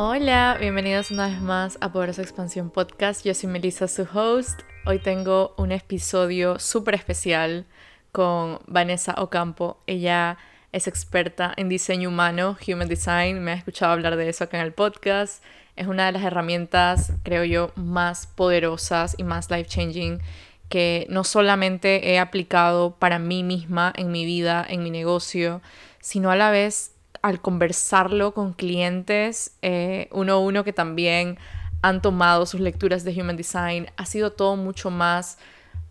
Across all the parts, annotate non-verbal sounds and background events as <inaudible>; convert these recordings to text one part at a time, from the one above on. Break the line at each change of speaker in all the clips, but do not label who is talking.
Hola, bienvenidos una vez más a Poderosa Expansión Podcast. Yo soy Melissa, su host. Hoy tengo un episodio súper especial con Vanessa Ocampo. Ella es experta en diseño humano, Human Design. Me ha escuchado hablar de eso acá en el podcast. Es una de las herramientas, creo yo, más poderosas y más life changing que no solamente he aplicado para mí misma, en mi vida, en mi negocio, sino a la vez al conversarlo con clientes eh, uno a uno que también han tomado sus lecturas de Human Design, ha sido todo mucho más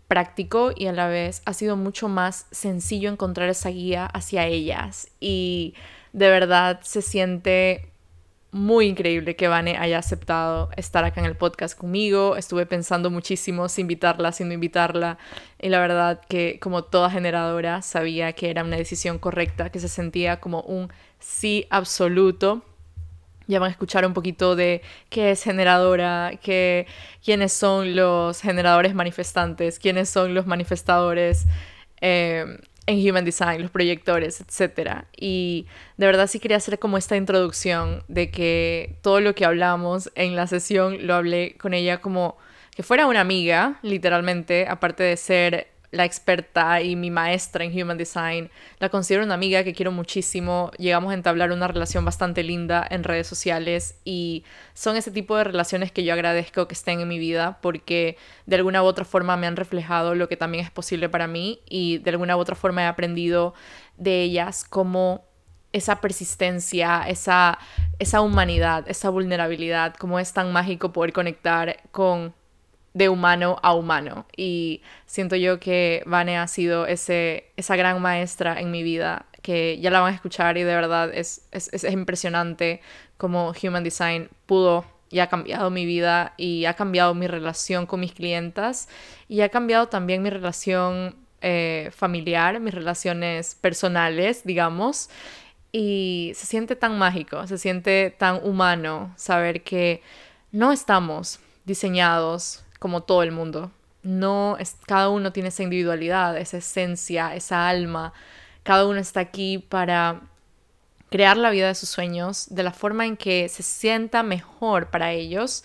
práctico y a la vez ha sido mucho más sencillo encontrar esa guía hacia ellas. Y de verdad se siente muy increíble que Vane haya aceptado estar acá en el podcast conmigo. Estuve pensando muchísimo si invitarla, si no invitarla. Y la verdad que como toda generadora sabía que era una decisión correcta, que se sentía como un sí absoluto. Ya van a escuchar un poquito de qué es generadora, qué, quiénes son los generadores manifestantes, quiénes son los manifestadores. Eh, en Human Design, los proyectores, etc. Y de verdad sí quería hacer como esta introducción de que todo lo que hablamos en la sesión lo hablé con ella como que fuera una amiga, literalmente, aparte de ser la experta y mi maestra en Human Design. La considero una amiga que quiero muchísimo. Llegamos a entablar una relación bastante linda en redes sociales y son ese tipo de relaciones que yo agradezco que estén en mi vida porque de alguna u otra forma me han reflejado lo que también es posible para mí y de alguna u otra forma he aprendido de ellas como esa persistencia, esa, esa humanidad, esa vulnerabilidad, cómo es tan mágico poder conectar con de humano a humano. Y siento yo que Vane ha sido ese, esa gran maestra en mi vida, que ya la van a escuchar y de verdad es, es, es impresionante cómo Human Design pudo y ha cambiado mi vida y ha cambiado mi relación con mis clientas y ha cambiado también mi relación eh, familiar, mis relaciones personales, digamos. Y se siente tan mágico, se siente tan humano saber que no estamos diseñados como todo el mundo. No es, cada uno tiene esa individualidad, esa esencia, esa alma. Cada uno está aquí para crear la vida de sus sueños de la forma en que se sienta mejor para ellos,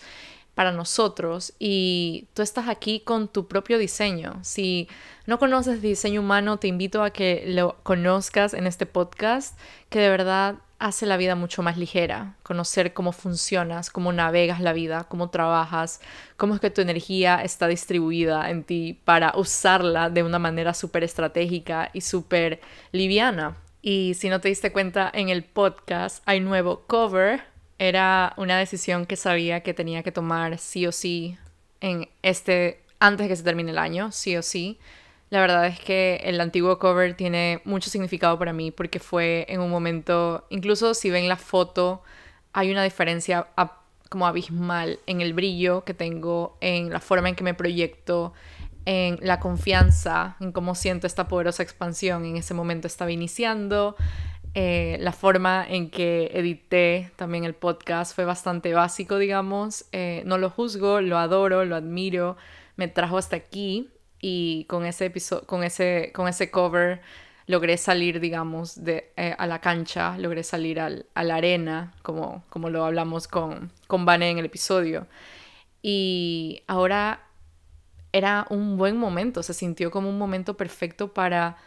para nosotros. Y tú estás aquí con tu propio diseño. Si no conoces diseño humano, te invito a que lo conozcas en este podcast, que de verdad hace la vida mucho más ligera, conocer cómo funcionas, cómo navegas la vida, cómo trabajas, cómo es que tu energía está distribuida en ti para usarla de una manera súper estratégica y súper liviana. Y si no te diste cuenta, en el podcast hay nuevo cover. Era una decisión que sabía que tenía que tomar sí o sí en este antes que se termine el año, sí o sí. La verdad es que el antiguo cover tiene mucho significado para mí porque fue en un momento, incluso si ven la foto, hay una diferencia como abismal en el brillo que tengo, en la forma en que me proyecto, en la confianza, en cómo siento esta poderosa expansión. En ese momento estaba iniciando. Eh, la forma en que edité también el podcast fue bastante básico, digamos. Eh, no lo juzgo, lo adoro, lo admiro. Me trajo hasta aquí y con ese episodio, con ese, con ese cover logré salir, digamos, de, eh, a la cancha, logré salir al, a la arena, como, como lo hablamos con, con en el episodio. Y ahora era un buen momento, se sintió como un momento perfecto para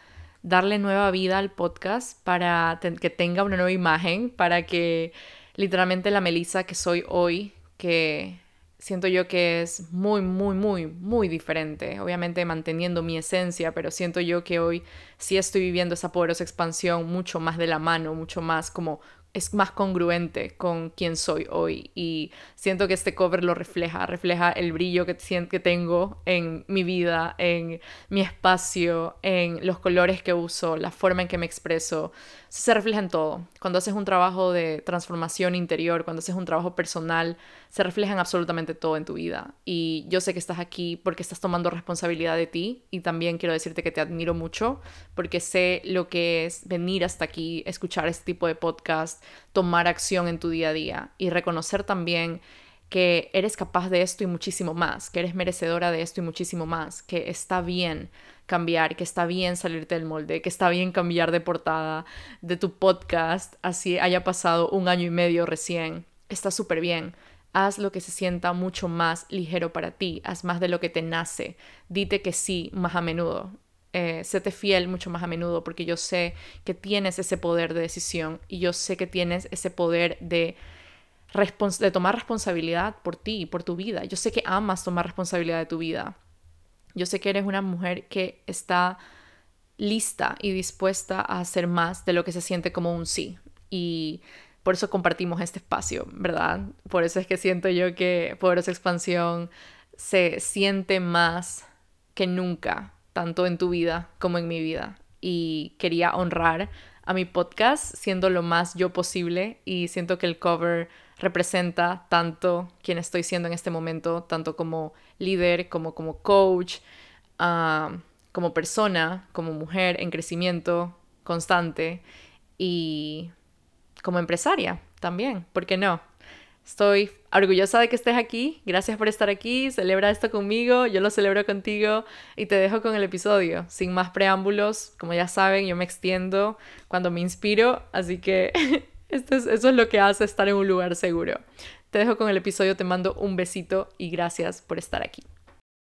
darle nueva vida al podcast, para que tenga una nueva imagen, para que literalmente la Melissa que soy hoy, que siento yo que es muy, muy, muy, muy diferente. Obviamente manteniendo mi esencia, pero siento yo que hoy sí estoy viviendo esa poderosa expansión mucho más de la mano, mucho más como es más congruente con quien soy hoy y siento que este cover lo refleja, refleja el brillo que, que tengo en mi vida, en mi espacio, en los colores que uso, la forma en que me expreso, se refleja en todo. Cuando haces un trabajo de transformación interior, cuando haces un trabajo personal, se refleja en absolutamente todo en tu vida. Y yo sé que estás aquí porque estás tomando responsabilidad de ti y también quiero decirte que te admiro mucho porque sé lo que es venir hasta aquí, escuchar este tipo de podcast, tomar acción en tu día a día y reconocer también que eres capaz de esto y muchísimo más, que eres merecedora de esto y muchísimo más, que está bien cambiar, que está bien salirte del molde, que está bien cambiar de portada de tu podcast, así haya pasado un año y medio recién. está súper bien. Haz lo que se sienta mucho más ligero para ti, haz más de lo que te nace, dite que sí más a menudo, eh, séte fiel mucho más a menudo porque yo sé que tienes ese poder de decisión y yo sé que tienes ese poder de, tomar responsabilidad por ti, por tu vida. Yo sé que amas tomar responsabilidad de tu vida. Yo sé que eres una mujer que está lista y dispuesta a hacer más de lo que se siente como un sí. Y por eso compartimos este espacio, ¿verdad? Por eso es que siento yo que Poderosa Expansión se siente más que nunca, tanto en tu vida como en mi vida. Y quería honrar a mi podcast siendo lo más yo posible y siento que el cover representa tanto quien estoy siendo en este momento, tanto como líder, como como coach, ah, como persona, como mujer en crecimiento constante y como empresaria también, ¿por qué no? Estoy orgullosa de que estés aquí, gracias por estar aquí, celebra esto conmigo, yo lo celebro contigo y te dejo con el episodio, sin más preámbulos, como ya saben, yo me extiendo cuando me inspiro, así que <laughs> esto es, eso es lo que hace estar en un lugar seguro. Te dejo con el episodio, te mando un besito y gracias por estar aquí.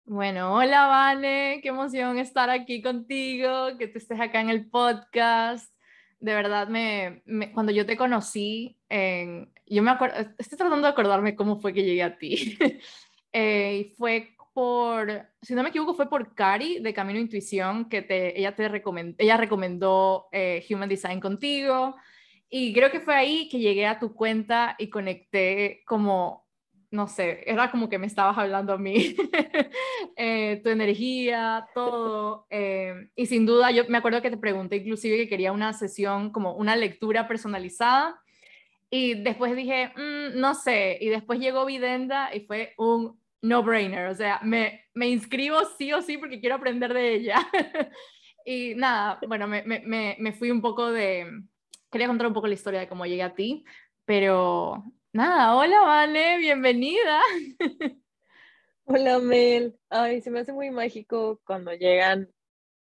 Bueno, hola Vane, qué emoción estar aquí contigo, que tú estés acá en el podcast de verdad, me, cuando yo te conocí, yo me acuerdo, estoy tratando de acordarme cómo fue que llegué a ti. <laughs> eh, fue por, si no me equivoco, fue por Cari de Camino Intuición, que te, ella, te recomendó, ella recomendó eh, Human Design contigo. Y creo que fue ahí que llegué a tu cuenta y conecté como no sé, era como que me estabas hablando a mí, <laughs> eh, tu energía, todo. Eh, y sin duda, yo me acuerdo que te pregunté inclusive que quería una sesión, como una lectura personalizada. Y después dije, mm, no sé. Y después llegó Videnda y fue un no-brainer. O sea, me, me inscribo sí o sí porque quiero aprender de ella. <laughs> y nada, bueno, me, me, me fui un poco de... Quería contar un poco la historia de cómo llegué a ti, pero Nada, hola Vale, bienvenida. <laughs>
Hola Mel, ay, se me hace muy mágico cuando llegan,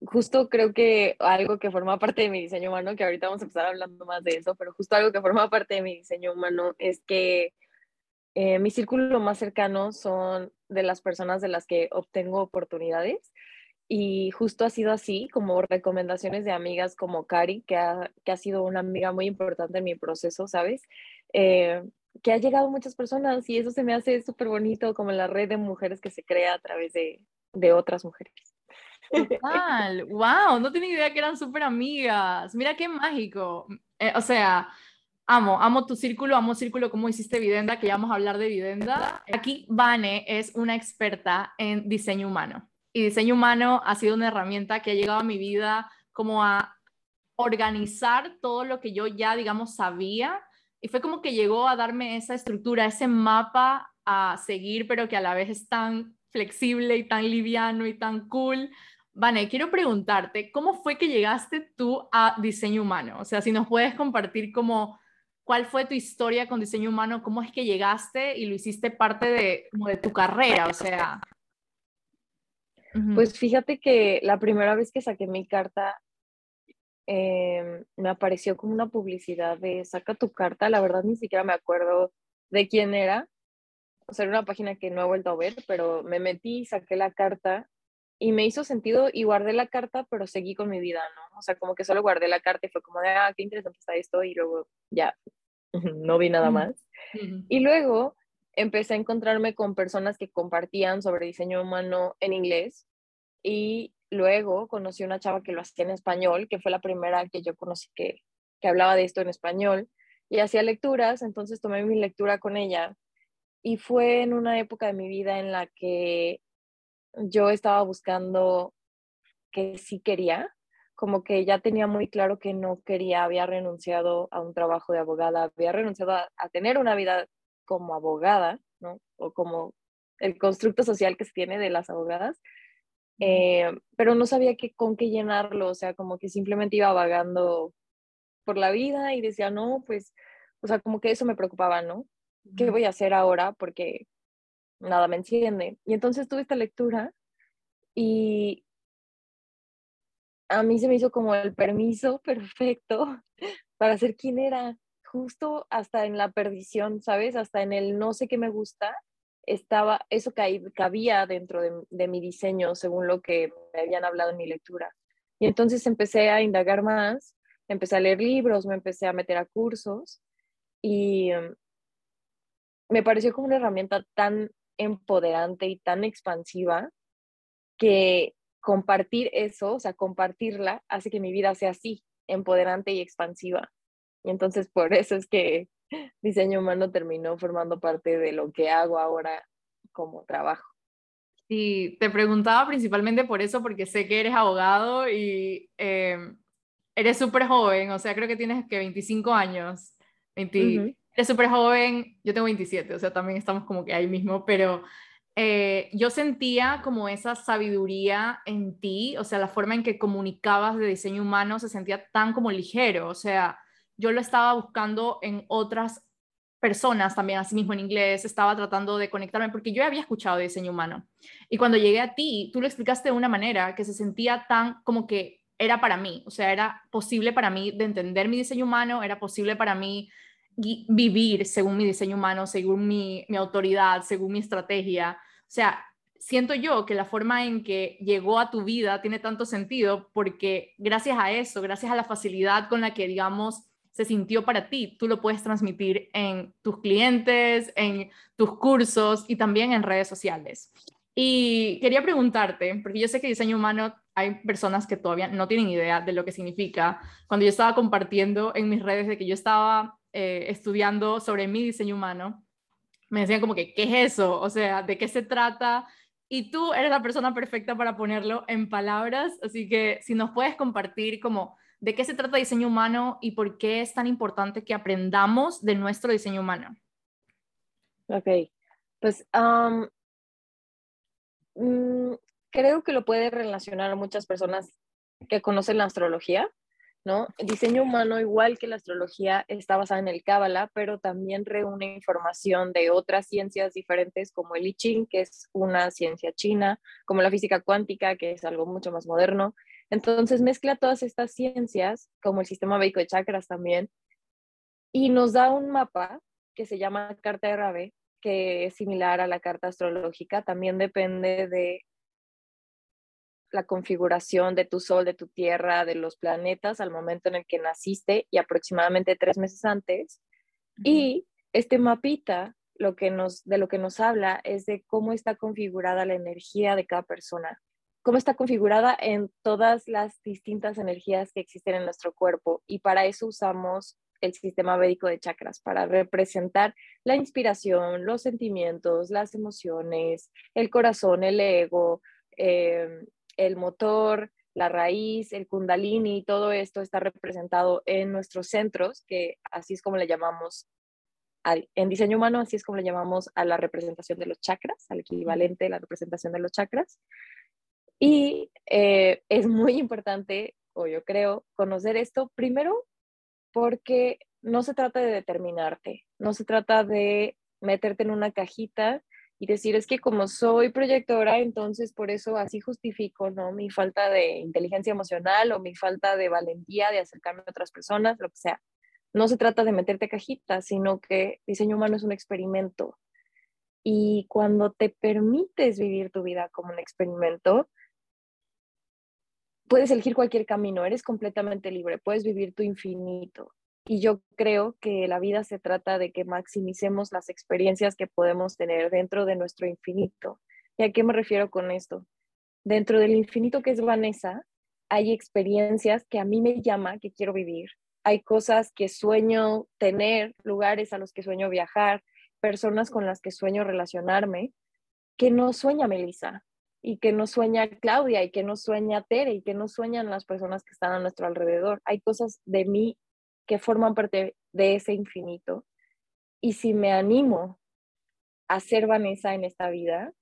justo creo que algo que forma parte de mi diseño humano, que ahorita vamos a empezar hablando más de eso, pero justo algo que forma parte de mi diseño humano es que eh, mi círculo más cercano son de las personas de las que obtengo oportunidades y justo ha sido así, como recomendaciones de amigas como Cari, que ha, que ha sido una amiga muy importante en mi proceso, ¿sabes? Eh, que ha llegado muchas personas y eso se me hace súper bonito, como la red de mujeres que se crea a través de, de otras mujeres.
Total, wow, no tenía idea que eran súper amigas. Mira qué mágico. Eh, o sea, amo, amo tu círculo, amo círculo como hiciste Videnda, que ya vamos a hablar de Videnda. Aquí Vane es una experta en diseño humano. Y diseño humano ha sido una herramienta que ha llegado a mi vida como a organizar todo lo que yo ya, digamos, sabía y fue como que llegó a darme esa estructura, ese mapa a seguir, pero que a la vez es tan flexible y tan liviano y tan cool. Vane, quiero preguntarte, ¿cómo fue que llegaste tú a diseño humano? O sea, si nos puedes compartir como cuál fue tu historia con diseño humano, cómo es que llegaste y lo hiciste parte de, como de tu carrera, o sea.
Pues fíjate que la primera vez que saqué mi carta Em, me apareció como una publicidad de saca tu carta, la verdad ni siquiera me acuerdo de quién era, o sea, era una página que no he vuelto a ver, pero me metí, saqué la carta y me hizo sentido y guardé la carta, pero seguí con mi vida, ¿no? O sea, como que solo guardé la carta y fue como de, ah, qué interesante está esto y luego ya, <laughs> no vi nada más. Y luego empecé a encontrarme con personas que compartían sobre diseño humano en inglés y luego conocí una chava que lo hacía en español, que fue la primera que yo conocí que, que hablaba de esto en español y hacía lecturas, entonces tomé mi lectura con ella y fue en una época de mi vida en la que yo estaba buscando que sí quería, como que ya tenía muy claro que no quería, había renunciado a un trabajo de abogada, había renunciado a, tener una vida como abogada, ¿no? O como el constructo social que se tiene de las abogadas, eh, pero no sabía qué, con qué llenarlo, o sea, como que simplemente iba vagando por la vida y decía, no, pues, o sea, como que eso me preocupaba, ¿no? ¿Qué voy a hacer ahora? Porque nada me enciende. Y entonces tuve esta lectura y a mí se me hizo como el permiso <laughs> perfecto para ser quien era. justo hasta en la perdición, ¿sabes? Hasta en el no sé qué me gusta, estaba, eso cabía dentro de, de mi diseño, según lo que me habían hablado en mi lectura. Y entonces empecé a indagar más, empecé a leer libros, me empecé a meter a cursos y em, me pareció como una herramienta tan empoderante y tan expansiva que compartir eso, o sea, compartirla, hace que mi vida sea así, empoderante y expansiva. Y entonces por eso es que <laughs> diseño humano terminó formando parte de lo que hago ahora como trabajo.
Sí, te preguntaba principalmente por eso, porque sé que eres abogado y em, eres súper joven, o sea, creo que tienes que 25 años. 20, Eres súper joven, yo tengo 27, o sea, también estamos como que ahí mismo, pero eh, yo sentía como esa sabiduría en ti, o sea, la forma en que comunicabas de diseño humano se sentía tan como ligero, o sea, yo lo estaba buscando en otras personas también, así mismo en inglés, estaba tratando de conectarme porque yo había escuchado diseño humano. Y cuando llegué a ti, tú lo explicaste de una manera que se sentía tan como que era para mí, o sea, era posible para mí de entender mi diseño humano, era posible para mí vivir según mi diseño humano, según mi, mi autoridad, según mi estrategia. O sea, siento yo que la forma en que llegó a tu vida tiene tanto sentido porque gracias a eso, gracias a la facilidad con la que, digamos, se sintió para ti, tú lo puedes transmitir en tus clientes, en tus cursos y también en redes sociales. Y quería preguntarte, porque yo sé que diseño humano hay personas que todavía no tienen idea de lo que significa. Cuando yo estaba compartiendo en mis redes de que yo estaba eh, estudiando sobre mi diseño humano, me decían como que, ¿qué es eso? O sea, ¿de qué se trata? Y tú eres la persona perfecta para ponerlo en palabras, así que si nos puedes compartir como de qué se trata diseño humano y por qué es tan importante que aprendamos de nuestro diseño humano.
Ok, pues mm, creo que lo puede relacionar muchas personas que conocen la astrología ¿no? El diseño humano, igual que la astrología, está basada en el Cábala, pero también reúne información de otras ciencias diferentes como el I Ching, que es una ciencia china, como la física cuántica, que es algo mucho más moderno. Entonces mezcla todas estas ciencias, como el sistema védico de chakras también, y nos da un mapa que se llama carta de Rabe, que es similar a la carta astrológica, también depende de la configuración de tu Sol, de tu Tierra, de los planetas al momento en el que naciste y aproximadamente tres meses antes. Y este mapita lo que nos, de lo que nos habla es de cómo está configurada la energía de cada persona, cómo está configurada en todas las distintas energías que existen en nuestro cuerpo. Y para eso usamos el sistema védico de chakras, para representar la inspiración, los sentimientos, las emociones, el corazón, el ego, eh, el motor, la raíz, el kundalini, todo esto está representado en nuestros centros, que así es como le llamamos, en diseño humano, así es como le llamamos a la representación de los chakras, al equivalente de la representación de los chakras. Y eh, es muy importante, o yo creo, conocer esto primero porque no se trata de determinarte, no se trata de meterte en una cajita y decir, es que como soy proyectora, entonces por eso así justifico, ¿no? Mi falta de inteligencia emocional o mi falta de valentía de acercarme a otras personas, lo que sea. No se trata de meterte cajitas, sino que diseño humano es un experimento. Y cuando te permites vivir tu vida como un experimento, puedes elegir cualquier camino, eres completamente libre, puedes vivir tu infinito. Y yo creo que la vida se trata de que maximicemos las experiencias que podemos tener dentro de nuestro infinito. ¿Y a qué me refiero con esto? Dentro del infinito que es Vanessa, hay experiencias que a mí me llama, que quiero vivir. Hay cosas que sueño tener, lugares a los que sueño viajar, personas con las que sueño relacionarme, que no sueña Melissa y que no sueña Claudia y que no sueña Tere y que no sueñan las personas que están a nuestro alrededor. Hay cosas de mí que forman parte de ese infinito. Y si me animo a ser Vanessa en esta vida,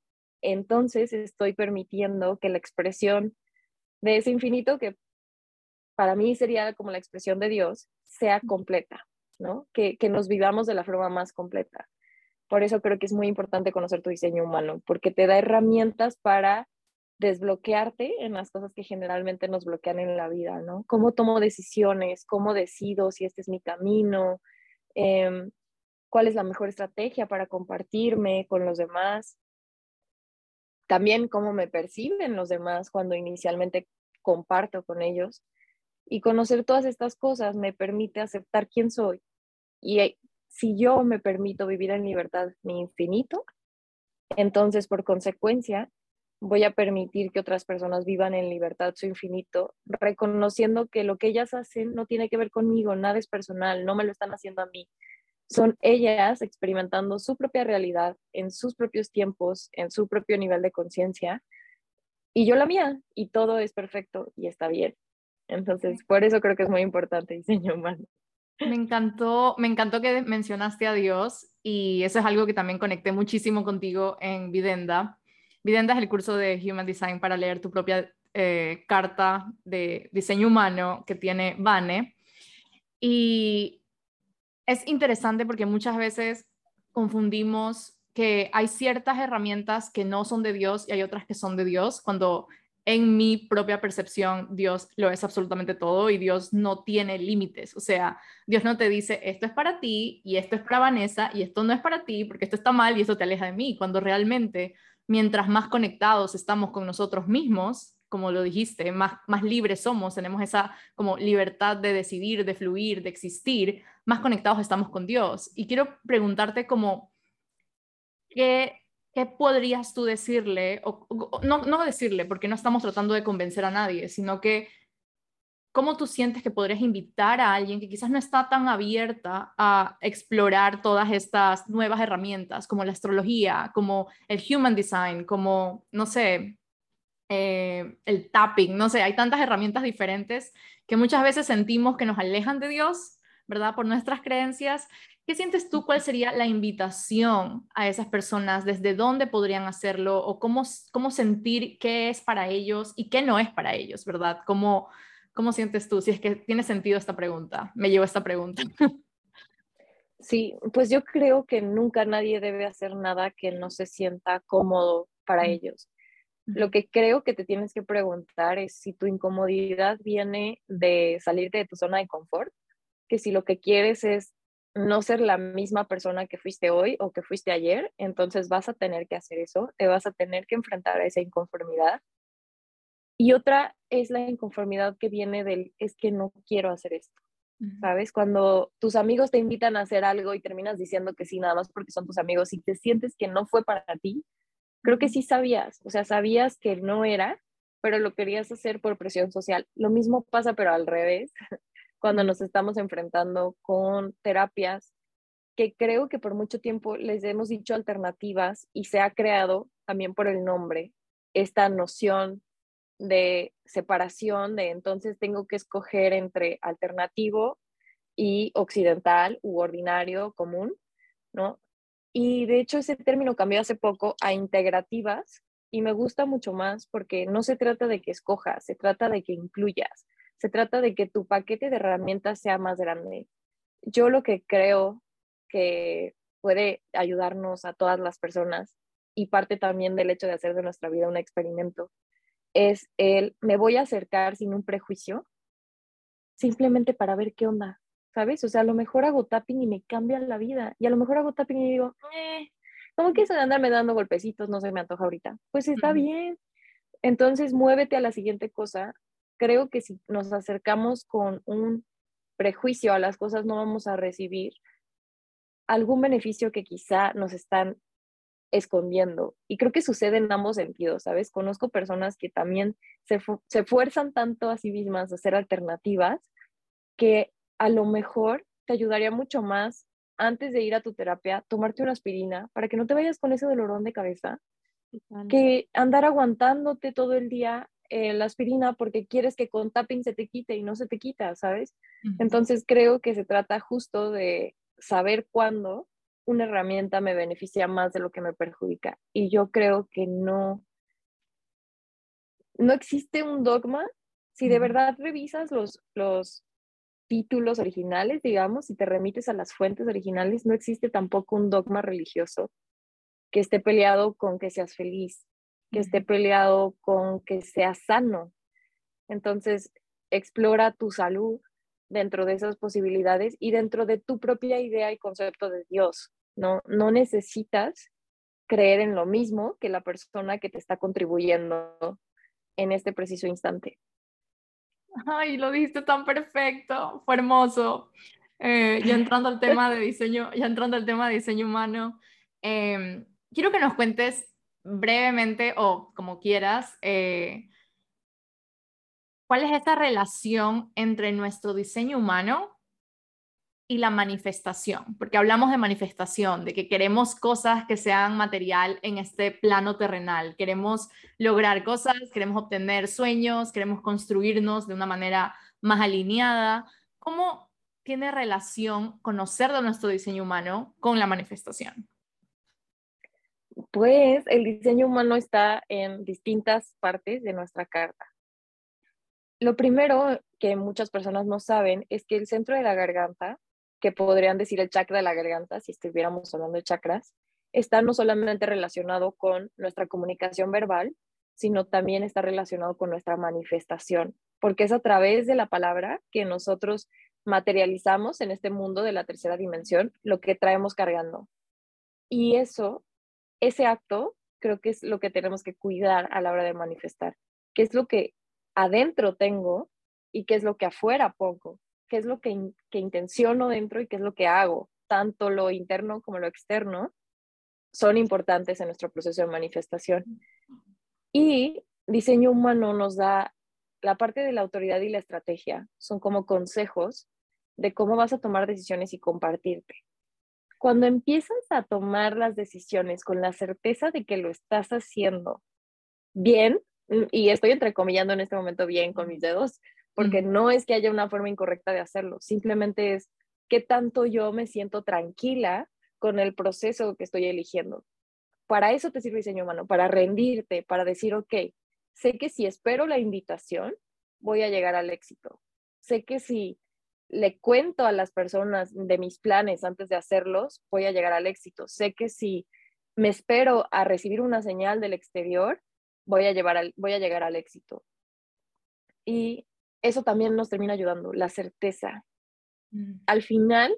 entonces estoy permitiendo que la expresión de ese infinito, que para mí sería como la expresión de Dios, sea completa, ¿no? Que, que nos vivamos de la forma más completa. Por eso creo que es muy importante conocer tu diseño humano, porque te da herramientas para desbloquearte en las cosas que generalmente nos bloquean en la vida, ¿no? ¿Cómo tomo decisiones? ¿Cómo decido si este es mi camino? em, cuál es la mejor estrategia para compartirme con los demás, también cómo me perciben los demás cuando inicialmente comparto con ellos. Y conocer todas estas cosas me permite aceptar quién soy. Y si yo me permito vivir en libertad mi infinito, entonces por consecuencia voy a permitir que otras personas vivan en libertad su infinito, reconociendo que lo que ellas hacen no tiene que ver conmigo, nada es personal, no me lo están haciendo a mí. Son ellas experimentando su propia realidad en sus propios tiempos, en su propio nivel de conciencia, y yo la mía, y todo es perfecto y está bien. Entonces, por eso creo que es muy importante diseño humano.
Me encantó, me encantó que mencionaste a Dios y eso es algo que también conecté muchísimo contigo en Videnda. Videnda es el curso de Human Design para leer tu propia eh, carta de diseño humano que tiene Vane. Y es interesante porque muchas veces confundimos que hay ciertas herramientas que no son de Dios y hay otras que son de Dios, cuando en mi propia percepción, Dios lo es absolutamente todo y Dios no tiene límites. O sea, Dios no te dice, esto es para ti y esto es para Vanessa y esto no es para ti porque esto está mal y esto te aleja de mí. Cuando realmente, mientras más conectados estamos con nosotros mismos, como lo dijiste, más, más libres somos, tenemos esa como libertad de decidir, de fluir, de existir, más conectados estamos con Dios. Y quiero preguntarte como, ¿qué ¿qué podrías tú decirle? O, no, decirle, porque no estamos tratando de convencer a nadie, sino que ¿cómo tú sientes que podrías invitar a alguien que quizás no está tan abierta a explorar todas estas nuevas herramientas, como la astrología, como el human design, como, no sé, eh, el tapping, no sé, hay tantas herramientas diferentes que muchas veces sentimos que nos alejan de Dios, ¿verdad? Por nuestras creencias ¿Qué sientes tú? ¿Cuál sería la invitación a esas personas? ¿Desde dónde podrían hacerlo? ¿O cómo, cómo sentir qué es para ellos y qué no es para ellos, verdad? ¿Cómo, ¿Cómo sientes tú? Si es que tiene sentido esta pregunta. Me llevo esta pregunta.
Sí, pues yo creo que nunca nadie debe hacer nada que no se sienta cómodo para ellos. Lo que creo que te tienes que preguntar es si tu incomodidad viene de salirte de tu zona de confort, que si lo que quieres es no ser la misma persona que fuiste hoy o que fuiste ayer, entonces vas a tener que hacer eso, te vas a tener que enfrentar a esa inconformidad. Y otra es la inconformidad que viene del, es que no quiero hacer esto, ¿sabes? Cuando tus amigos te invitan a hacer algo y terminas diciendo que sí, nada más porque son tus amigos y te sientes que no fue para ti, creo que sí sabías, o sea, sabías que no era, pero lo querías hacer por presión social. Lo mismo pasa, pero al revés, cuando nos estamos enfrentando con terapias que creo que por mucho tiempo les hemos dicho alternativas y se ha creado también por el nombre esta noción de separación, de entonces tengo que escoger entre alternativo y occidental u ordinario común, ¿no? Y de hecho ese término cambió hace poco a integrativas y me gusta mucho más porque no se trata de que escojas, se trata de que incluyas se trata de que tu paquete de herramientas sea más grande. Yo lo que creo que puede ayudarnos a todas las personas y parte también del hecho de hacer de nuestra vida un experimento es el me voy a acercar sin un prejuicio simplemente para ver qué onda, ¿sabes? O sea, a lo mejor hago tapping y me cambia la vida y a lo mejor hago tapping y digo, eh, ¿cómo que eso de andarme dando golpecitos no se me antoja ahorita? Pues está bien. Entonces muévete a la siguiente cosa creo que si nos acercamos con un prejuicio a las cosas no vamos a recibir algún beneficio que quizá nos están escondiendo. Y creo que sucede en ambos sentidos, ¿sabes? Conozco personas que también se, se fuerzan tanto a sí mismas a hacer alternativas que a lo mejor te ayudaría mucho más antes de ir a tu terapia, tomarte una aspirina para que no te vayas con ese dolorón de cabeza, que andar aguantándote todo el día eh, la aspirina porque quieres que con tapping se te quite y no se te quita, ¿sabes? Entonces creo que se trata justo de saber cuándo una herramienta me beneficia más de lo que me perjudica. Y yo creo que no, no existe un dogma. Si de verdad revisas los, los títulos originales, digamos, y te remites a las fuentes originales, no existe tampoco un dogma religioso que esté peleado con que seas feliz que esté peleado con que sea sano. Entonces, explora tu salud, dentro de esas posibilidades y dentro de tu propia idea y concepto de Dios. No, no necesitas creer en lo mismo que la persona que te está contribuyendo en este preciso instante.
Ay, lo dijiste tan perfecto, fue hermoso. Eh, ya entrando al <laughs> tema de diseño, ya entrando al tema de diseño humano, em, quiero que nos cuentes brevemente o como quieras, eh, ¿cuál es esta relación entre nuestro diseño humano y la manifestación? Porque hablamos de manifestación, de que queremos cosas que sean material en este plano terrenal, queremos lograr cosas, queremos obtener sueños, queremos construirnos de una manera más alineada. ¿Cómo tiene relación conocer de nuestro diseño humano con la manifestación?
Pues el diseño humano está en distintas partes de nuestra carta. Lo primero que muchas personas no saben es que el centro de la garganta, que podrían decir el chakra de la garganta si estuviéramos hablando de chakras, está no solamente relacionado con nuestra comunicación verbal, sino también está relacionado con nuestra manifestación, porque es a través de la palabra que nosotros materializamos en este mundo de la tercera dimensión lo que traemos cargando. Y eso ese acto creo que es lo que tenemos que cuidar a la hora de manifestar, qué es lo que adentro tengo y qué es lo que afuera pongo, qué es lo que, que intenciono dentro y qué es lo que hago, tanto lo interno como lo externo son importantes en nuestro proceso de manifestación. Y diseño humano nos da la parte de la autoridad y la estrategia, son como consejos de cómo vas a tomar decisiones y compartirte cuando empiezas a tomar las decisiones con la certeza de que lo estás haciendo bien, mm, y estoy entrecomillando en este momento bien con mis dedos, porque no es que haya una forma incorrecta de hacerlo, simplemente es qué tanto yo me siento tranquila con el proceso que estoy eligiendo. Para eso te sirve diseño humano, para rendirte, para decir, ok, sé que si espero la invitación, voy a llegar al éxito. Sé que si le cuento a las personas de mis planes antes de hacerlos, voy a llegar al éxito. Sé que si me espero a recibir una señal del exterior, voy a, llevar voy a llegar al éxito. Y eso también nos termina ayudando, la certeza. Mm. Al final,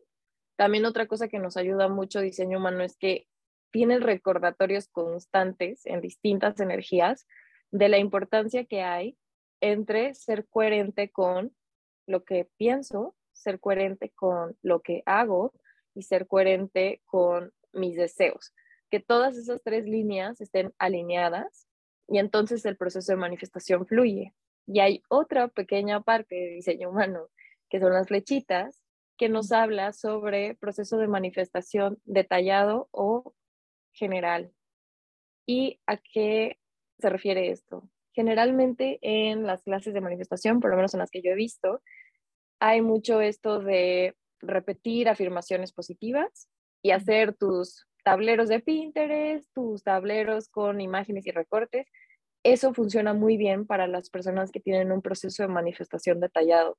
también otra cosa que nos ayuda mucho diseño humano es que tiene recordatorios constantes en distintas energías de la importancia que hay entre ser coherente con lo que pienso, ser coherente con lo que hago y ser coherente con mis deseos. Que todas esas tres líneas estén alineadas y entonces el proceso de manifestación fluye. Y hay otra pequeña parte de diseño humano, que son las flechitas, que nos habla sobre proceso de manifestación detallado o general. ¿Y a qué se refiere esto? Generalmente en las clases de manifestación, por lo menos en las que yo he visto, hay mucho esto de repetir afirmaciones positivas y hacer tus tableros de Pinterest, tus tableros con imágenes y recortes. Eso funciona muy bien para las personas que tienen un proceso de manifestación detallado.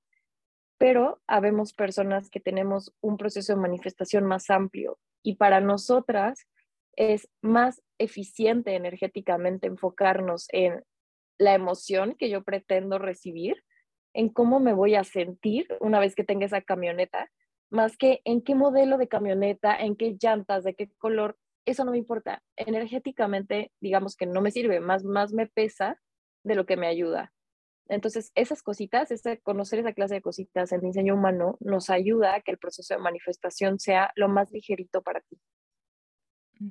Pero habemos personas que tenemos un proceso de manifestación más amplio y para nosotras es más eficiente energéticamente enfocarnos en la emoción que yo pretendo recibir en cómo me voy a sentir una vez que tenga esa camioneta, más que en qué modelo de camioneta, en qué llantas, de qué color, eso no me importa. Energéticamente, digamos que no me sirve, más, más me pesa de lo que me ayuda. Entonces, esas cositas, ese, conocer esa clase de cositas en diseño humano nos ayuda a que el proceso de manifestación sea lo más ligerito para ti.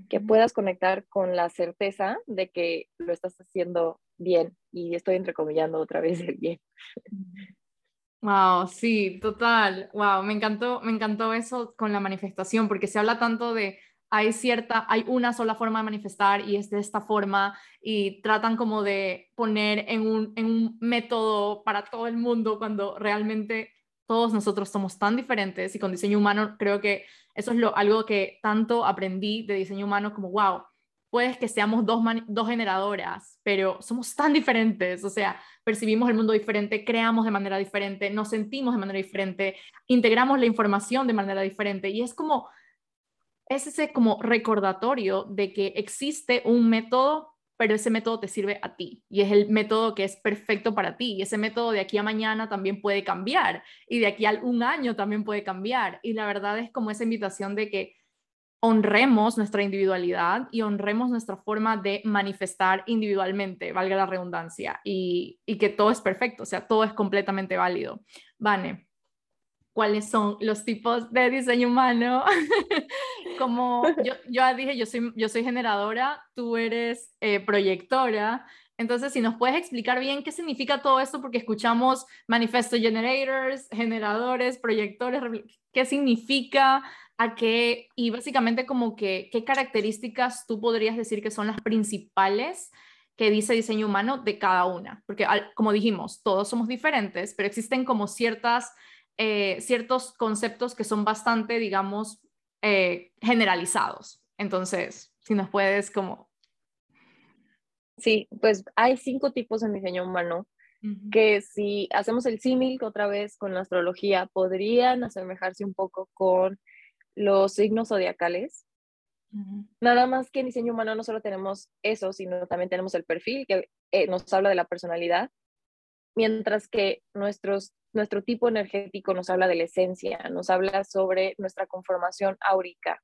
Que puedas conectar con la certeza de que lo estás haciendo bien y estoy entrecomillando otra vez el bien.
Wow, sí, total. Wow, me encantó, me encantó eso con la manifestación, porque se habla tanto de hay cierta, hay una sola forma de manifestar y es de esta forma y tratan como de poner en un, en un método para todo el mundo cuando realmente todos nosotros somos tan diferentes y con diseño humano creo que eso es algo que tanto aprendí de diseño humano como, wow, puedes que seamos dos, dos generadoras, pero somos tan diferentes, o sea, percibimos el mundo diferente, creamos de manera diferente, nos sentimos de manera diferente, integramos la información de manera diferente y es como, es ese como recordatorio de que existe un método pero ese método te sirve a ti y es el método que es perfecto para ti y ese método de aquí a mañana también puede cambiar y de aquí a un año también puede cambiar y la verdad es como esa invitación de que honremos nuestra individualidad y honremos nuestra forma de manifestar individualmente, valga la redundancia, y, y que todo es perfecto, o sea, todo es completamente válido. Vane, ¿cuáles son los tipos de diseño humano? <laughs> Como <laughs> yo, yo dije, yo soy, yo soy generadora, tú eres eh, proyectora, entonces, si nos puedes explicar bien qué significa todo esto, porque escuchamos manifesto generators, generadores, proyectores, qué significa, a qué, y básicamente como que, qué características tú podrías decir que son las principales que dice diseño humano de cada una. Porque, como dijimos, todos somos diferentes, pero existen como ciertas, eh, ciertos conceptos que son bastante, digamos, eh, generalizados. Entonces, si nos puedes como
Sí, pues hay cinco tipos en diseño humano que si hacemos el símil otra vez con la astrología, podrían asemejarse un poco con los signos zodiacales. Nada más que en diseño humano no solo tenemos eso, sino también tenemos el perfil que eh, nos habla de la personalidad, mientras que nuestros, nuestro tipo energético nos habla de la esencia, nos habla sobre nuestra conformación áurica,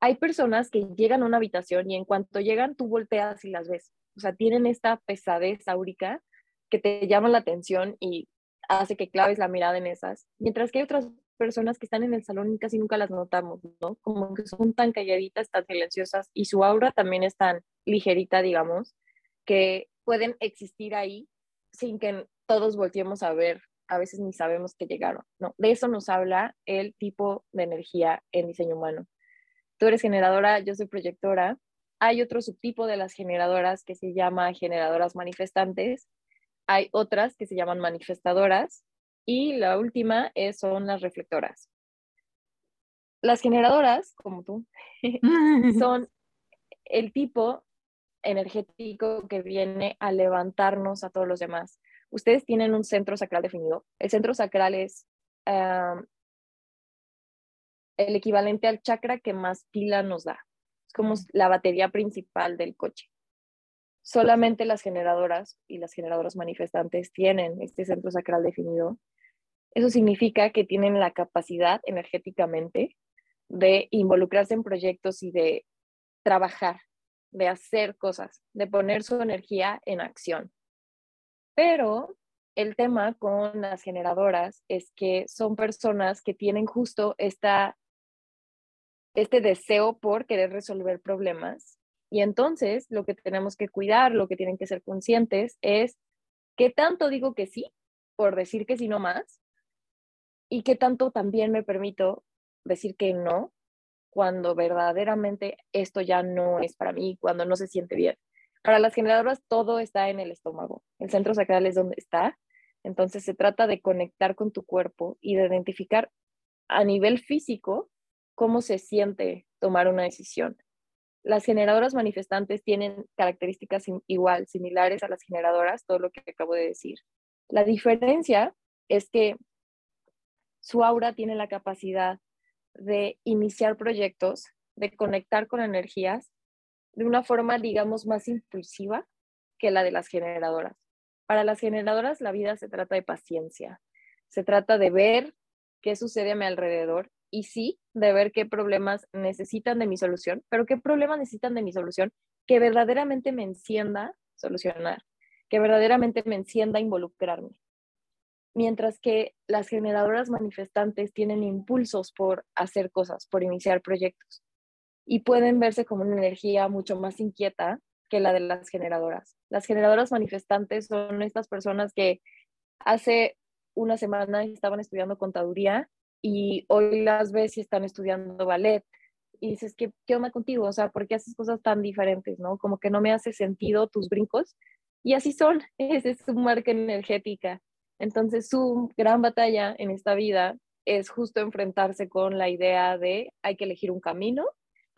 hay personas que llegan a una habitación y en cuanto llegan tú volteas y las ves. O sea, tienen esta pesadez áurica que te llama la atención y hace que claves la mirada en esas. Mientras que hay otras personas que están en el salón y casi nunca las notamos, ¿no? Como que son tan calladitas, tan silenciosas y su aura también es tan ligerita, digamos, que pueden existir ahí sin que todos volteemos a ver, a veces ni sabemos que llegaron, ¿no? De eso nos habla el tipo de energía en diseño humano tú eres generadora, yo soy proyectora. Hay otro subtipo de las generadoras que se llama generadoras manifestantes. Hay otras que se llaman manifestadoras. Y la última es, son las reflectoras. Las generadoras, como tú, <laughs> <laughs> son el tipo energético que viene a levantarnos a todos los demás. Ustedes tienen un centro sacral definido. El centro sacral es el equivalente al chakra que más pila nos da. Es como la batería principal del coche. Solamente las generadoras y las generadoras manifestantes tienen este centro sacral definido. Eso significa que tienen la capacidad energéticamente de involucrarse en proyectos y de trabajar, de hacer cosas, de poner su energía en acción. Pero el tema con las generadoras es que son personas que tienen justo esta este deseo por querer resolver problemas. Y entonces lo que tenemos que cuidar, lo que tienen que ser conscientes es qué tanto digo que sí, por decir que sí no más, y qué tanto también me permito decir que no cuando verdaderamente esto ya no es para mí, cuando no se siente bien. Para las generadoras todo está en el estómago, el centro sacral es donde está, entonces se trata de conectar con tu cuerpo y de identificar a nivel físico cómo se siente tomar una decisión. Las generadoras manifestantes tienen características igual, similares a las generadoras, todo lo que acabo de decir. La diferencia es que su aura tiene la capacidad de iniciar proyectos, de conectar con energías de una forma, digamos, más impulsiva que la de las generadoras. Para las generadoras la vida se trata de paciencia, se trata de ver qué sucede a mi alrededor y sí de ver qué problemas necesitan de mi solución, pero qué problemas necesitan de mi solución que verdaderamente me encienda solucionar, que verdaderamente me encienda involucrarme. Mientras que las generadoras manifestantes tienen impulsos por hacer cosas, por iniciar proyectos y pueden verse como una energía mucho más inquieta que la de las generadoras. Las generadoras manifestantes son estas personas que hace una semana estaban estudiando contaduría y hoy las ves y están estudiando ballet y dices, ¿qué, ¿qué onda contigo? O sea, ¿por qué haces cosas tan diferentes, no? Como que no me hace sentido tus brincos. Y así son, <laughs> esa es su marca energética. Entonces, su gran batalla en esta vida es justo enfrentarse con la idea de hay que elegir un camino,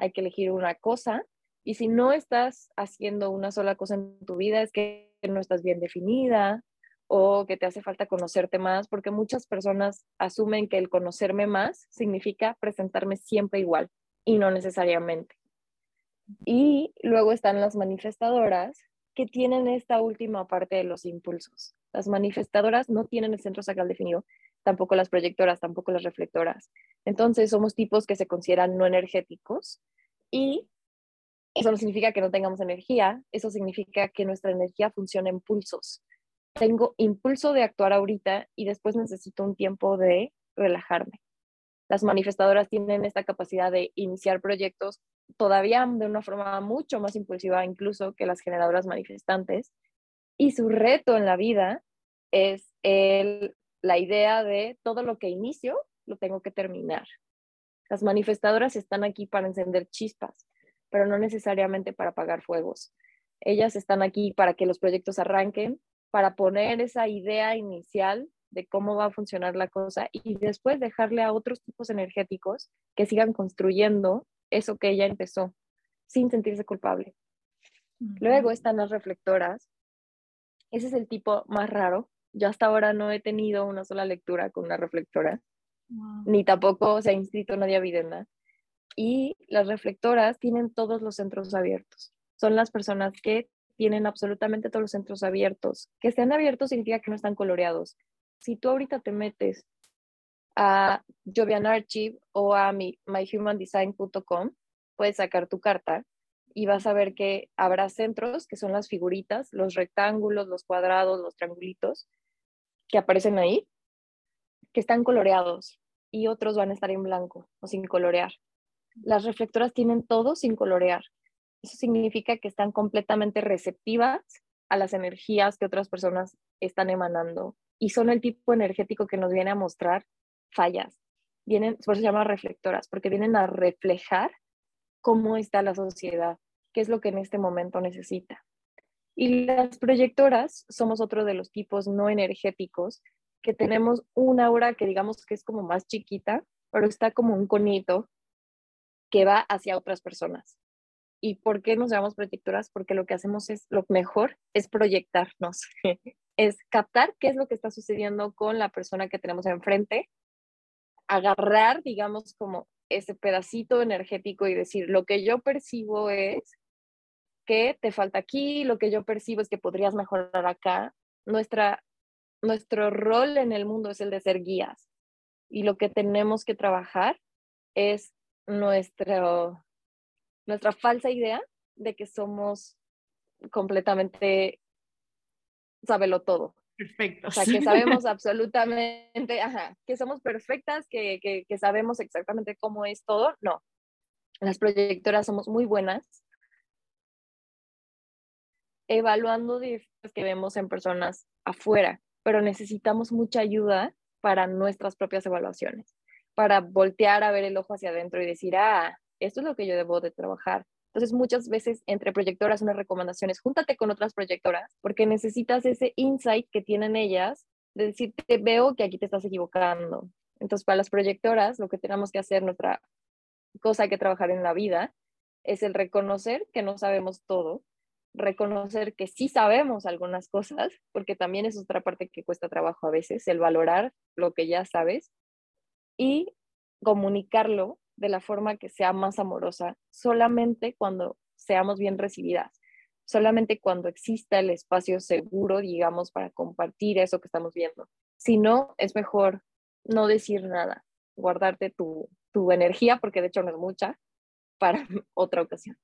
hay que elegir una cosa, y si no estás haciendo una sola cosa en tu vida, es que no estás bien definida, o que te hace falta conocerte más, porque muchas personas asumen que el conocerme más significa presentarme siempre igual y no necesariamente. Y luego están las manifestadoras que tienen esta última parte de los impulsos. Las manifestadoras no tienen el centro sacral definido, tampoco las proyectoras, tampoco las reflectoras. Entonces somos tipos que se consideran no energéticos y eso no significa que no tengamos energía, eso significa que nuestra energía funciona en pulsos. Tengo impulso de actuar ahorita y después necesito un tiempo de relajarme. Las manifestadoras tienen esta capacidad de iniciar proyectos todavía de una forma mucho más impulsiva incluso que las generadoras manifestantes. Y su reto en la vida es el, la idea de todo lo que inicio lo tengo que terminar. Las manifestadoras están aquí para encender chispas, pero no necesariamente para apagar fuegos. Ellas están aquí para que los proyectos arranquen, para poner esa idea inicial de cómo va a funcionar la cosa y después dejarle a otros tipos energéticos que sigan construyendo eso que ella empezó sin sentirse culpable. Luego están las reflectoras. Ese es el tipo más raro. Yo hasta ahora no he tenido una sola lectura con una reflectora, ni tampoco se ha inscrito nadie Videnda. Y las reflectoras tienen todos los centros abiertos. Son las personas que tienen absolutamente todos los centros abiertos. Que estén abiertos significa que no están coloreados. Si tú ahorita te metes a Jovian Archive o a mi, myhumandesign.com, puedes sacar tu carta y vas a ver que habrá centros, que son las figuritas, los rectángulos, los cuadrados, los triangulitos, que aparecen ahí, que están coloreados y otros van a estar en blanco o sin colorear. Las reflectoras tienen todo sin colorear. Eso significa que están completamente receptivas a las energías que otras personas están emanando y son el tipo energético que nos viene a mostrar fallas. Vienen, por eso se llama reflectoras, porque vienen a reflejar cómo está la sociedad, qué es lo que en este momento necesita. Y las proyectoras somos otro de los tipos no energéticos que tenemos una aura que digamos que es como más chiquita, pero está como un conito que va hacia otras personas. ¿Y por qué nos llamamos proyectoras? Porque lo que hacemos es, lo mejor es proyectarnos, <laughs> es captar qué es lo que está sucediendo con la persona que tenemos enfrente agarrar, digamos, como ese pedacito energético y decir, lo que yo percibo es que te falta aquí, lo que yo percibo es que podrías mejorar acá. Nuestra, nuestro rol en el mundo es el de ser guías y lo que tenemos que trabajar es nuestro, nuestra falsa idea de que somos completamente sábelo todo.
Perfecto.
O sea, que sabemos absolutamente, ajá, que somos perfectas, que, que, que sabemos exactamente cómo es todo. No, las proyectoras somos muy buenas evaluando defectos que vemos en personas afuera, pero necesitamos mucha ayuda para nuestras propias evaluaciones, para voltear a ver el ojo hacia adentro y decir, ah, esto es lo que yo debo de trabajar, entonces, muchas veces entre proyectoras una recomendación es júntate con otras proyectoras porque necesitas ese insight que tienen ellas de decirte, veo que aquí te estás equivocando. Entonces, para las proyectoras, lo que tenemos que hacer, nuestra cosa que trabajar en la vida, es el reconocer que no sabemos todo, reconocer que sí sabemos algunas cosas, porque también es otra parte que cuesta trabajo a veces, el valorar lo que ya sabes y comunicarlo de la forma que sea más amorosa, solamente cuando seamos bien recibidas, solamente cuando exista el espacio seguro, digamos, para compartir eso que estamos viendo. Si no, es mejor no decir nada, guardarte tu, tu energía, porque de hecho no es mucha, para <laughs> otra ocasión.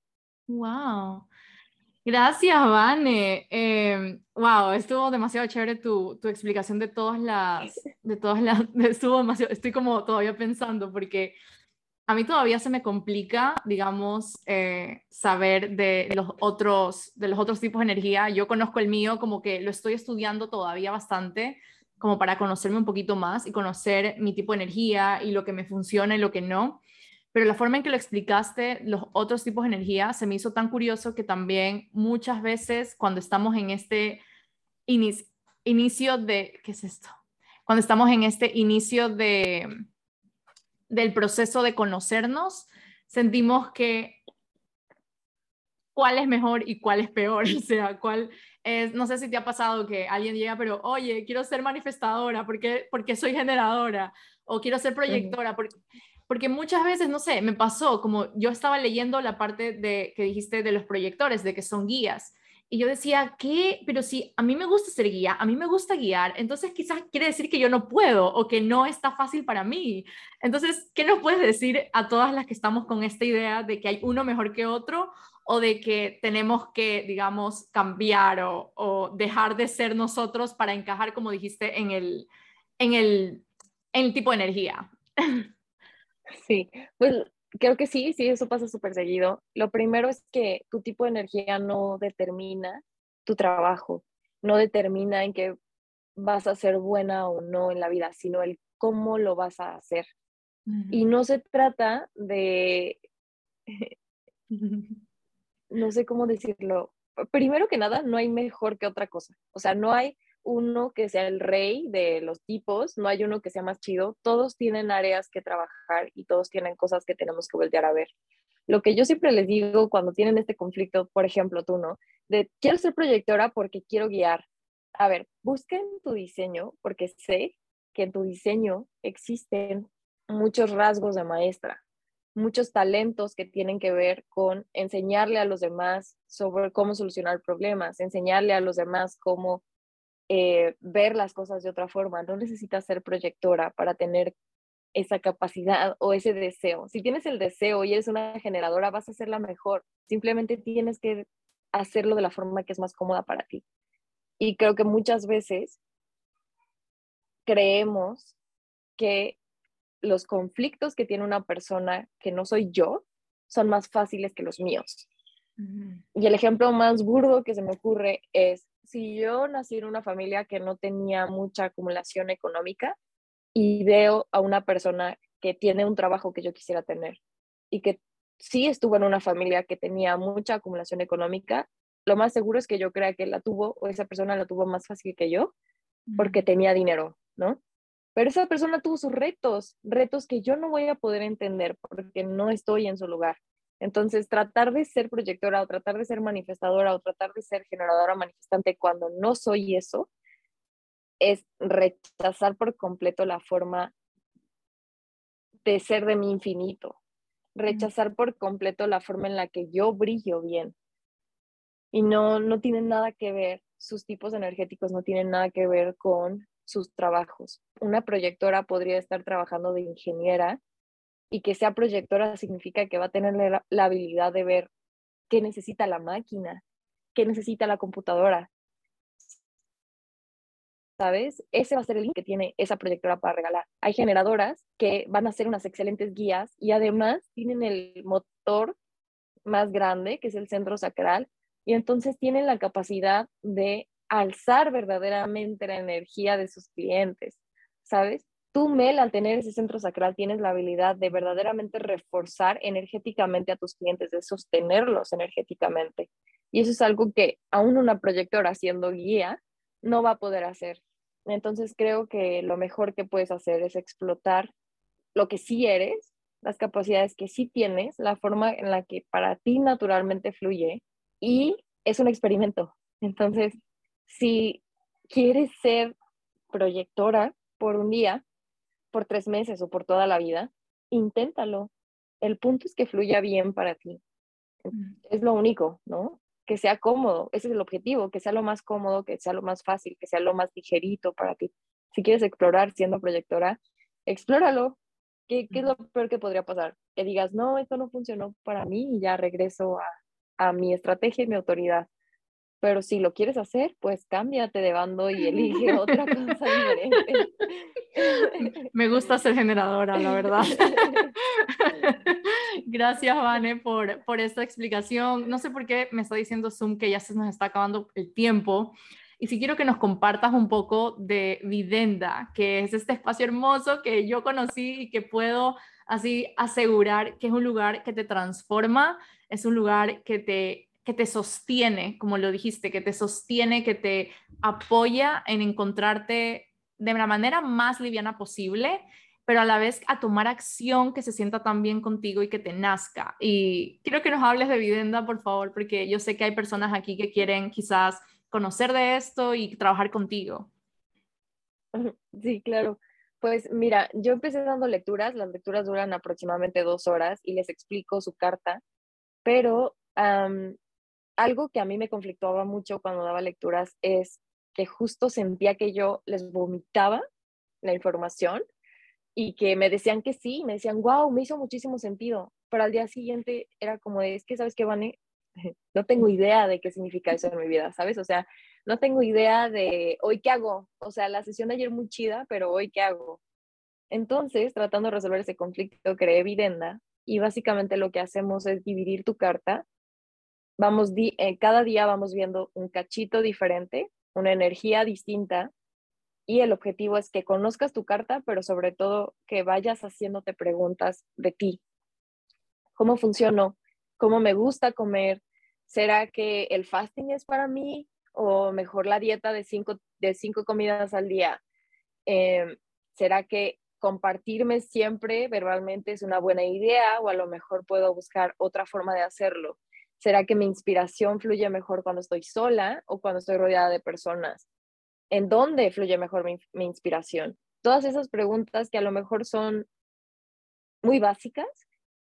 ¡Wow! Gracias, Vane. wow, em, estuvo demasiado chévere tu, tu, explicación de todas las, de todas las, <laughs> estuvo demasiado, estoy como todavía pensando porque a mí todavía se me complica, digamos, eh, saber de los, otros, de los otros tipos de energía. Yo conozco el mío, como que lo estoy estudiando todavía bastante, como para conocerme un poquito más y conocer mi tipo de energía y lo que me funciona y lo que no. Pero la forma en que lo explicaste, los otros tipos de energía, se me hizo tan curioso que también muchas veces cuando estamos en este inicio de, ¿qué es esto? Cuando estamos en este inicio de del proceso de conocernos, sentimos que cuál es mejor y cuál es peor, <laughs> o sea, cuál es, no sé si te ha pasado que alguien llega, pero oye, quiero ser manifestadora, ¿por qué, porque soy generadora? O quiero ser proyectora, porque... porque muchas veces, no sé, me pasó, como yo estaba leyendo la parte de que dijiste de los proyectores, de que son guías, y yo decía, ¿qué? Pero si a mí me gusta ser guía, a mí me gusta guiar, entonces quizás quiere decir que yo no puedo o que no está fácil para mí. Entonces, ¿qué nos puedes decir a todas las que estamos con esta idea de que hay uno mejor que otro o de que tenemos que, digamos, cambiar o, o dejar de ser nosotros para encajar, como dijiste, en el, en el, en el tipo de energía? <laughs>
Sí, pues creo que sí, sí, eso pasa súper seguido. Lo primero es que tu tipo de energía no determina tu trabajo, no determina en qué vas a ser buena o no en la vida, sino el cómo lo vas a hacer. Y no se trata de, <laughs> no sé cómo decirlo, primero que nada, no hay mejor que otra cosa. O sea, no hay uno que sea el rey de los tipos, no hay uno que sea más chido, todos tienen áreas que trabajar y todos tienen cosas que tenemos que voltear a ver. Lo que yo siempre les digo cuando tienen este conflicto, por ejemplo, tú, ¿no? De quiero ser proyectora porque quiero guiar. A ver, busquen tu diseño porque sé que en tu diseño existen muchos rasgos de maestra, muchos talentos que tienen que ver con enseñarle a los demás sobre cómo solucionar problemas, enseñarle a los demás cómo eh, ver las cosas de otra forma. No necesitas ser proyectora para tener esa capacidad o ese deseo. Si tienes el deseo y eres una generadora, vas a ser la mejor. Simplemente tienes que hacerlo de la forma que es más cómoda para ti. Y creo que muchas veces creemos que los conflictos que tiene una persona que no soy yo son más fáciles que los míos. Y el ejemplo más burdo que se me ocurre es si yo nací en una familia que no tenía mucha acumulación económica y veo a una persona que tiene un trabajo que yo quisiera tener y que sí estuvo en una familia que tenía mucha acumulación económica, lo más seguro es que yo crea que la tuvo o esa persona la tuvo más fácil que yo porque tenía dinero, ¿no? Pero esa persona tuvo sus retos, retos que yo no voy a poder entender porque no estoy en su lugar. Entonces, tratar de ser proyectora o tratar de ser manifestadora o tratar de ser generadora manifestante cuando no soy eso, es rechazar por completo la forma de ser de mi infinito, rechazar por completo la forma en la que yo brillo bien. Y no, no tienen nada que ver, sus tipos energéticos no tienen nada que ver con sus trabajos. Una proyectora podría estar trabajando de ingeniera y que sea proyectora significa que va a tener la, habilidad de ver qué necesita la máquina, qué necesita la computadora. ¿Sabes? Ese va a ser el link que tiene esa proyectora para regalar. Hay generadoras que van a ser unas excelentes guías y además tienen el motor más grande, que es el centro sacral, y entonces tienen la capacidad de alzar verdaderamente la energía de sus clientes, ¿sabes? Tú, Mel, al tener ese centro sacral, tienes la habilidad de verdaderamente reforzar energéticamente a tus clientes, de sostenerlos energéticamente. Y eso es algo que aún una proyectora haciendo guía no va a poder hacer. Entonces creo que lo mejor que puedes hacer es explotar lo que sí eres, las capacidades que sí tienes, la forma en la que para ti naturalmente fluye y es un experimento. Entonces, si quieres ser proyectora por un día, por tres meses o por toda la vida, inténtalo. El punto es que fluya bien para ti. Mm. Es lo único, ¿no? Que sea cómodo, ese es el objetivo, que sea lo más cómodo, que sea lo más fácil, que sea lo más ligerito para ti. Si quieres explorar siendo proyectora, explóralo. ¿Qué, qué es lo peor que podría pasar? Que digas, no, esto no funcionó para mí y ya regreso a, a mi estrategia y mi autoridad pero si lo quieres hacer, pues cámbiate de bando y elige otra <laughs> cosa diferente. <laughs>
Me gusta ser generadora, la verdad. <laughs> Gracias, Vane, por, por esta explicación. No sé por qué me está diciendo Zoom que ya se nos está acabando el tiempo. Y si quiero que nos compartas un poco de Videnda, que es este espacio hermoso que yo conocí y que puedo así asegurar que es un lugar que te transforma, es un lugar que te que te sostiene, como lo dijiste, que te sostiene, que te apoya en encontrarte de la manera más liviana posible, pero a la vez a tomar acción que se sienta tan bien contigo y que te nazca. Y quiero que nos hables de Videnda, por favor, porque yo sé que hay personas aquí que quieren quizás conocer de esto y trabajar contigo. <laughs>
Sí, claro. Pues mira, yo empecé dando lecturas, las lecturas duran aproximadamente dos horas y les explico su carta, pero algo que a mí me conflictuaba mucho cuando daba lecturas es que justo sentía que yo les vomitaba la información y que me decían que sí, me decían, wow, me hizo muchísimo sentido, pero al día siguiente era como es que, ¿sabes qué, Vane? <laughs> No tengo idea de qué significa eso en mi vida, ¿sabes? O sea, no tengo idea de hoy qué hago. O sea, la sesión de ayer muy chida, pero hoy qué hago. Entonces, tratando de resolver ese conflicto, creé Videnda y básicamente lo que hacemos es dividir tu carta. Vamos, eh, cada día vamos viendo un cachito diferente, una energía distinta y el objetivo es que conozcas tu carta, pero sobre todo que vayas haciéndote preguntas de ti. ¿Cómo funciono? ¿Cómo me gusta comer? ¿Será que el fasting es para mí? ¿O mejor la dieta de cinco, de cinco comidas al día? Em, ¿Será que compartirme siempre verbalmente es una buena idea o a lo mejor puedo buscar otra forma de hacerlo? ¿Será que mi inspiración fluye mejor cuando estoy sola o cuando estoy rodeada de personas? ¿En dónde fluye mejor mi, inspiración? Todas esas preguntas que a lo mejor son muy básicas,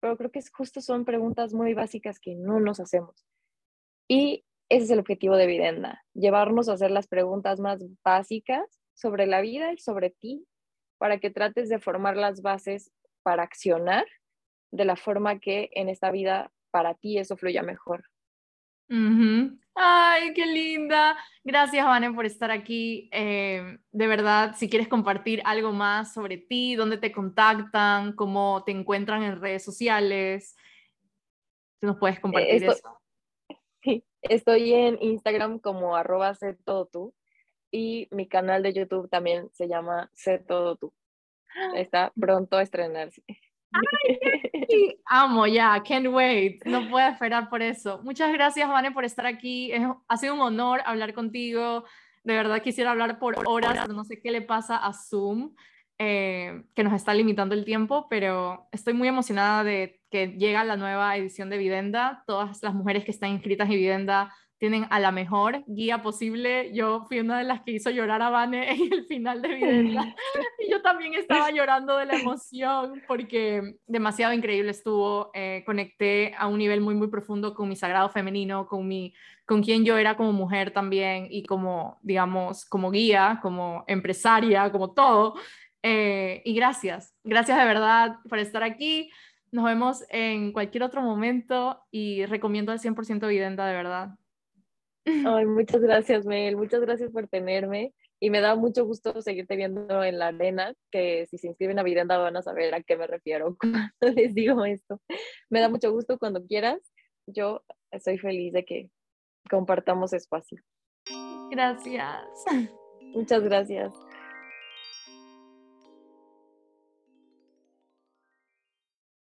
pero creo que es justo son preguntas muy básicas que no nos hacemos. Y ese es el objetivo de Videnda, llevarnos a hacer las preguntas más básicas sobre la vida y sobre ti, para que trates de formar las bases para accionar de la forma que en esta vida para ti eso fluya mejor.
Ay, qué linda. Gracias, Vane, por estar aquí. Eh, de verdad, si quieres compartir algo más sobre ti, dónde te contactan, cómo te encuentran en redes sociales, nos puedes compartir
estoy,
eso.
Sí, estoy en Instagram como arroba todo tú y mi canal de YouTube también se llama Sé todo tú. Está pronto a estrenarse.
Ay, amo ya, can't wait, no puedo esperar por eso. Muchas gracias, Vane, por estar aquí. ha sido un honor hablar contigo. De verdad quisiera hablar por horas, pero no sé qué le pasa a Zoom, eh, que nos está limitando el tiempo, pero estoy muy emocionada de que llega la nueva edición de Videnda. Todas las mujeres que están inscritas en Videnda tienen a la mejor guía posible. Yo fui una de las que hizo llorar a Vane <laughs> en el final de Videnda y yo también estaba llorando de la emoción porque demasiado increíble estuvo. Eh, conecté a un nivel muy, muy profundo con mi sagrado femenino, con, mi, con quien yo era como mujer también y como, digamos, como guía, como empresaria, como todo. Eh, y gracias, gracias de verdad por estar aquí. Nos vemos en cualquier otro momento y recomiendo al 100% Videnda, de verdad.
Ay, muchas gracias, Mel. Muchas gracias por tenerme. Y me da mucho gusto seguirte viendo en la arena, que si se inscriben a Videnda van a saber a qué me refiero <laughs> cuando les digo esto. Me da mucho gusto cuando quieras. Yo estoy feliz de que compartamos espacio.
Gracias.
Muchas gracias.